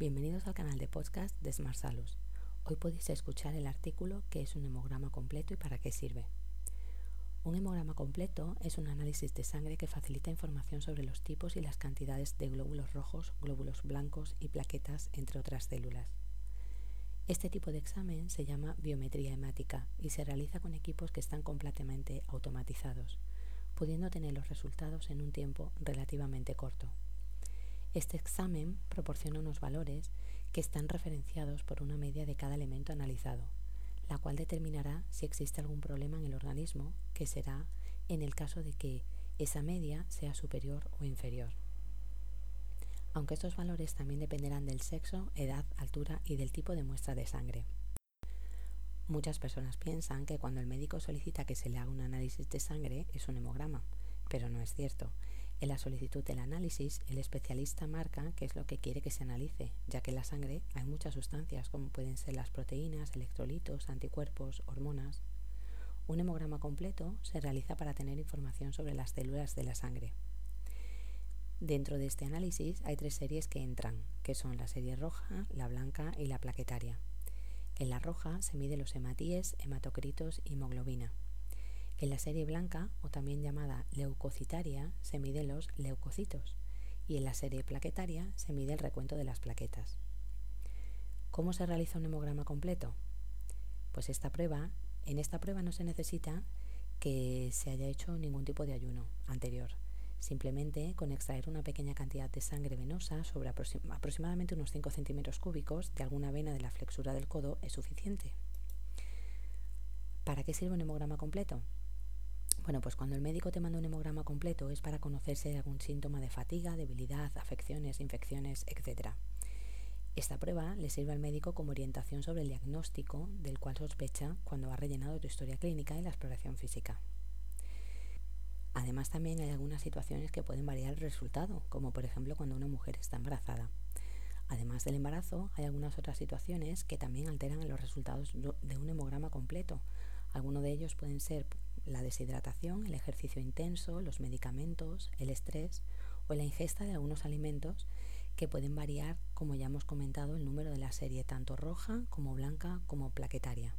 Bienvenidos al canal de podcast de Smart Salus. Hoy podéis escuchar el artículo ¿Qué es un hemograma completo y para qué sirve? Un hemograma completo es un análisis de sangre que facilita información sobre los tipos y las cantidades de glóbulos rojos, glóbulos blancos y plaquetas, entre otras células. Este tipo de examen se llama biometría hemática y se realiza con equipos que están completamente automatizados, pudiendo tener los resultados en un tiempo relativamente corto. Este examen proporciona unos valores que están referenciados por una media de cada elemento analizado, la cual determinará si existe algún problema en el organismo, que será en el caso de que esa media sea superior o inferior. Aunque estos valores también dependerán del sexo, edad, altura y del tipo de muestra de sangre. Muchas personas piensan que cuando el médico solicita que se le haga un análisis de sangre es un hemograma, pero no es cierto. En la solicitud del análisis, el especialista marca qué es lo que quiere que se analice, ya que en la sangre hay muchas sustancias como pueden ser las proteínas, electrolitos, anticuerpos, hormonas. Un hemograma completo se realiza para tener información sobre las células de la sangre. Dentro de este análisis hay tres series que entran, que son la serie roja, la blanca y la plaquetaria. En la roja se mide los hematíes, hematocritos y hemoglobina. En la serie blanca, o también llamada leucocitaria, se miden los leucocitos y en la serie plaquetaria se mide el recuento de las plaquetas. ¿Cómo se realiza un hemograma completo? Pues esta prueba, en esta prueba no se necesita que se haya hecho ningún tipo de ayuno anterior. Simplemente con extraer una pequeña cantidad de sangre venosa sobre aproximadamente unos 5 centímetros cúbicos de alguna vena de la flexura del codo es suficiente. ¿Para qué sirve un hemograma completo? Bueno, pues cuando el médico te manda un hemograma completo es para conocer si hay algún síntoma de fatiga, debilidad, afecciones, infecciones, etc. Esta prueba le sirve al médico como orientación sobre el diagnóstico del cual sospecha cuando ha rellenado tu historia clínica y la exploración física. Además también hay algunas situaciones que pueden variar el resultado, como por ejemplo cuando una mujer está embarazada. Además del embarazo, hay algunas otras situaciones que también alteran los resultados de un hemograma completo. Algunos de ellos pueden ser la deshidratación, el ejercicio intenso, los medicamentos, el estrés o la ingesta de algunos alimentos que pueden variar, como ya hemos comentado, el número de la serie tanto roja como blanca como plaquetaria.